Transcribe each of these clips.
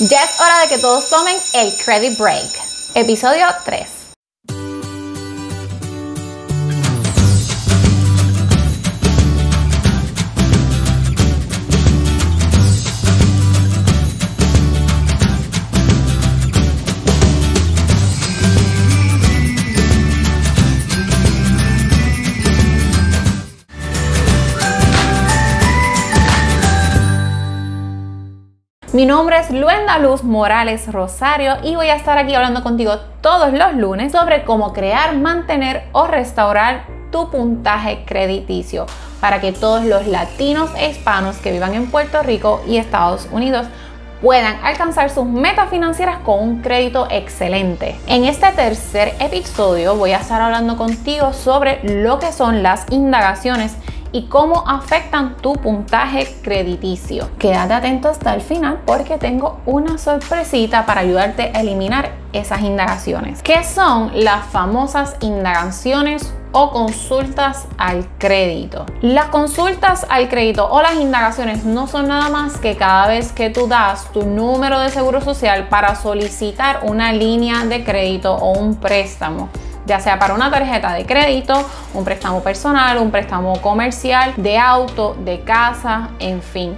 Ya es hora de que todos tomen el Credit Break. Episodio 3. Mi nombre es Luenda Luz Morales Rosario y voy a estar aquí hablando contigo todos los lunes sobre cómo crear, mantener o restaurar tu puntaje crediticio para que todos los latinos e hispanos que vivan en Puerto Rico y Estados Unidos puedan alcanzar sus metas financieras con un crédito excelente. En este tercer episodio voy a estar hablando contigo sobre lo que son las indagaciones y cómo afectan tu puntaje crediticio. Quédate atento hasta el final porque tengo una sorpresita para ayudarte a eliminar esas indagaciones. ¿Qué son las famosas indagaciones o consultas al crédito. Las consultas al crédito o las indagaciones no son nada más que cada vez que tú das tu número de seguro social para solicitar una línea de crédito o un préstamo ya sea para una tarjeta de crédito, un préstamo personal, un préstamo comercial, de auto, de casa, en fin,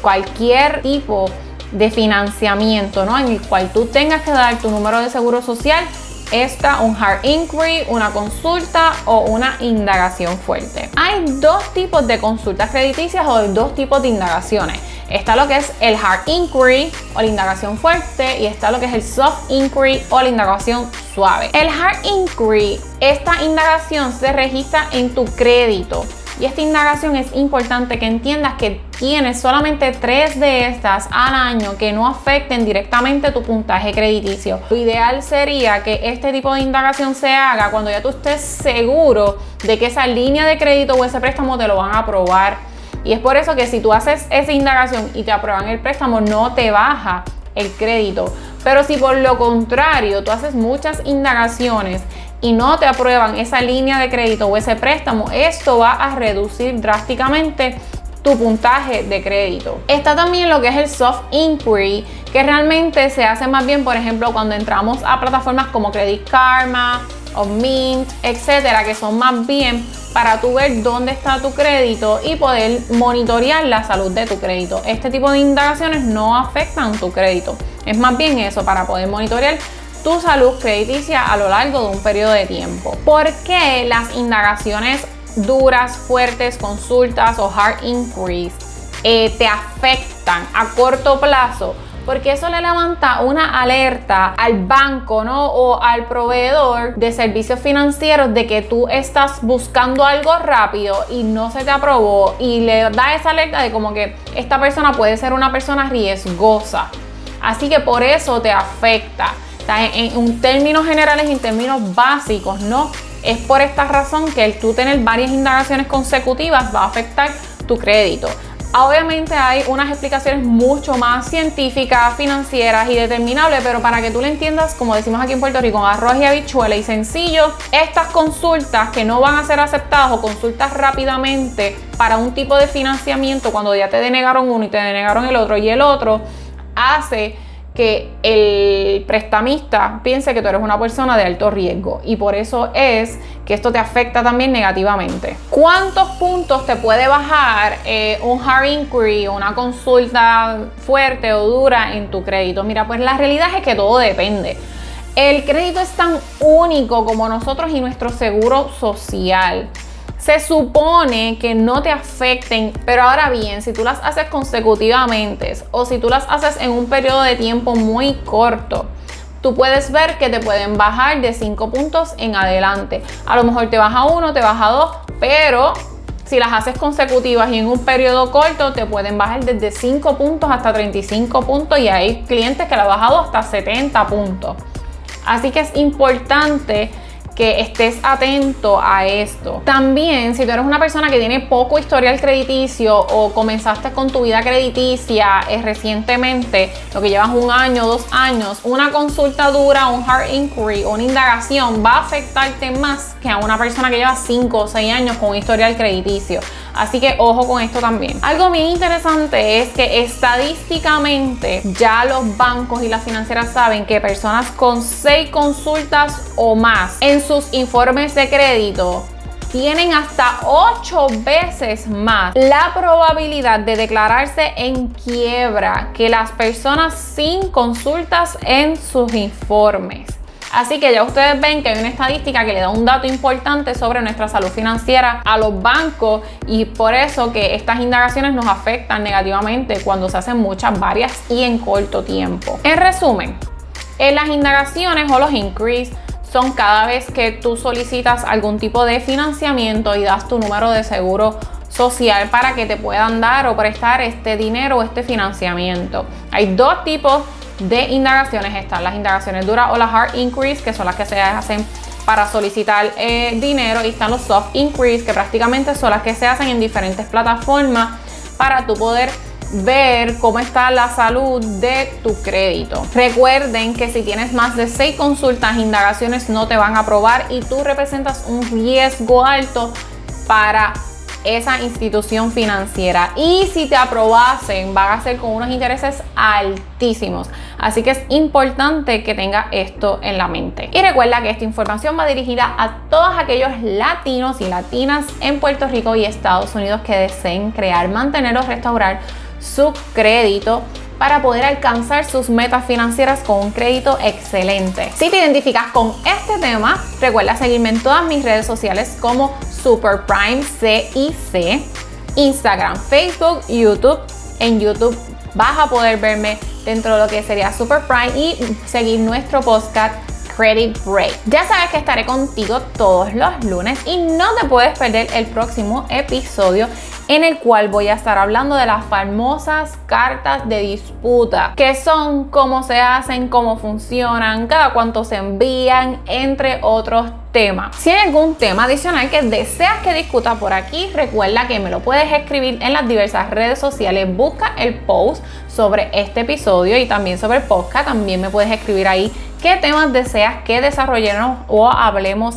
cualquier tipo de financiamiento, ¿no? En el cual tú tengas que dar tu número de seguro social, está un hard inquiry, una consulta o una indagación fuerte. Hay dos tipos de consultas crediticias o dos tipos de indagaciones. Está lo que es el hard inquiry o la indagación fuerte y está lo que es el soft inquiry o la indagación suave. El hard inquiry, esta indagación se registra en tu crédito. Y esta indagación es importante que entiendas que tienes solamente tres de estas al año que no afecten directamente tu puntaje crediticio. Lo ideal sería que este tipo de indagación se haga cuando ya tú estés seguro de que esa línea de crédito o ese préstamo te lo van a aprobar y es por eso que si tú haces esa indagación y te aprueban el préstamo, no te baja el crédito. Pero si por lo contrario tú haces muchas indagaciones y no te aprueban esa línea de crédito o ese préstamo, esto va a reducir drásticamente tu puntaje de crédito. Está también lo que es el soft inquiry, que realmente se hace más bien, por ejemplo, cuando entramos a plataformas como Credit Karma o Mint, etcétera, que son más bien para tú ver dónde está tu crédito y poder monitorear la salud de tu crédito. Este tipo de indagaciones no afectan tu crédito. Es más bien eso, para poder monitorear tu salud crediticia a lo largo de un periodo de tiempo. ¿Por qué las indagaciones duras, fuertes, consultas o hard inquiries eh, te afectan a corto plazo? porque eso le levanta una alerta al banco, ¿no? O al proveedor de servicios financieros de que tú estás buscando algo rápido y no se te aprobó y le da esa alerta de como que esta persona puede ser una persona riesgosa. Así que por eso te afecta. En, términos generales y en términos básicos, ¿no? Es por esta razón que el tú tener varias indagaciones consecutivas va a afectar tu crédito. Obviamente hay unas explicaciones mucho más científicas, financieras y determinables, pero para que tú lo entiendas, como decimos aquí en Puerto Rico, arroz y habichuela y sencillo, estas consultas que no van a ser aceptadas o consultas rápidamente para un tipo de financiamiento cuando ya te denegaron uno y te denegaron el otro y el otro, hace que el prestamista piense que tú eres una persona de alto riesgo y por eso es que esto te afecta también negativamente. ¿Cuántos puntos te puede bajar eh, un hard inquiry una consulta fuerte o dura en tu crédito? Mira, pues la realidad es que todo depende. El crédito es tan único como nosotros y nuestro seguro social se supone que no te afecten, pero ahora bien, si tú las haces consecutivamente o si tú las haces en un periodo de tiempo muy corto, tú puedes ver que te pueden bajar de 5 puntos en adelante. A lo mejor te baja uno, te baja dos, pero si las haces consecutivas y en un periodo corto, te pueden bajar desde 5 puntos hasta 35 puntos y hay clientes que la han bajado hasta 70 puntos. Así que es importante que estés atento a esto. También, si tú eres una persona que tiene poco historial crediticio o comenzaste con tu vida crediticia eh, recientemente, lo que llevas un año, dos años, una consulta dura, un hard inquiry, una indagación va a afectarte más que a una persona que lleva cinco o seis años con un historial crediticio. Así que ojo con esto también. Algo bien interesante es que estadísticamente ya los bancos y las financieras saben que personas con seis consultas o más en sus informes de crédito tienen hasta 8 veces más la probabilidad de declararse en quiebra que las personas sin consultas en sus informes. Así que ya ustedes ven que hay una estadística que le da un dato importante sobre nuestra salud financiera a los bancos y por eso que estas indagaciones nos afectan negativamente cuando se hacen muchas, varias y en corto tiempo. En resumen, en las indagaciones o los increase son cada vez que tú solicitas algún tipo de financiamiento y das tu número de seguro social para que te puedan dar o prestar este dinero o este financiamiento. Hay dos tipos de indagaciones están las indagaciones duras o las hard increase, que son las que se hacen para solicitar eh, dinero, y están los soft increase, que prácticamente son las que se hacen en diferentes plataformas para tu poder ver cómo está la salud de tu crédito. Recuerden que si tienes más de seis consultas, indagaciones no te van a aprobar y tú representas un riesgo alto para esa institución financiera. Y si te aprobasen, van a ser con unos intereses altísimos. Así que es importante que tenga esto en la mente. Y recuerda que esta información va dirigida a todos aquellos latinos y latinas en Puerto Rico y Estados Unidos que deseen crear, mantener o restaurar su crédito para poder alcanzar sus metas financieras con un crédito excelente. Si te identificas con este tema, recuerda seguirme en todas mis redes sociales como Super Prime CIC, Instagram, Facebook, YouTube. En YouTube vas a poder verme dentro de lo que sería Super Prime y seguir nuestro podcast Credit Break. Ya sabes que estaré contigo todos los lunes y no te puedes perder el próximo episodio en el cual voy a estar hablando de las famosas cartas de disputa, que son cómo se hacen, cómo funcionan, cada cuánto se envían, entre otros temas. Si hay algún tema adicional que deseas que discuta por aquí, recuerda que me lo puedes escribir en las diversas redes sociales. Busca el post sobre este episodio y también sobre el podcast. También me puedes escribir ahí qué temas deseas que desarrollemos o hablemos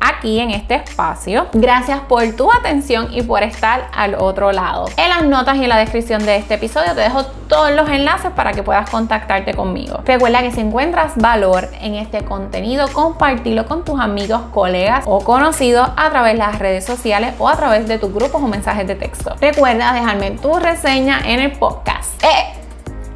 aquí en este espacio. Gracias por tu atención y por estar al otro lado. En las notas y en la descripción de este episodio te dejo todos los enlaces para que puedas contactarte conmigo. Recuerda que si encuentras valor en este contenido, compartirlo con tus amigos, colegas o conocidos a través de las redes sociales o a través de tus grupos o mensajes de texto. Recuerda dejarme tu reseña en el podcast. ¡Eh!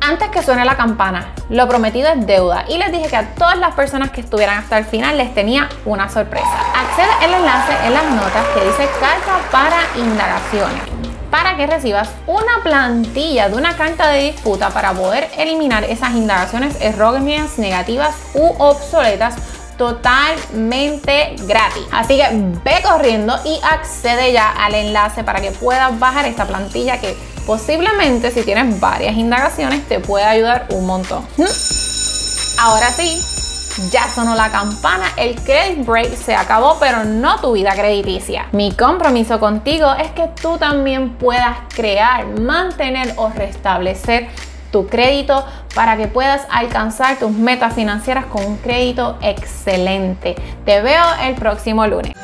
Antes que suene la campana, lo prometido es deuda y les dije que a todas las personas que estuvieran hasta el final les tenía una sorpresa. Accede el enlace en las notas que dice carta para indagaciones para que recibas una plantilla de una carta de disputa para poder eliminar esas indagaciones erróneas, negativas u obsoletas totalmente gratis. Así que ve corriendo y accede ya al enlace para que puedas bajar esta plantilla que posiblemente si tienes varias indagaciones te puede ayudar un montón. Ahora sí, ya sonó la campana, el credit break se acabó, pero no tu vida crediticia. Mi compromiso contigo es que tú también puedas crear, mantener o restablecer tu crédito para que puedas alcanzar tus metas financieras con un crédito excelente. Te veo el próximo lunes.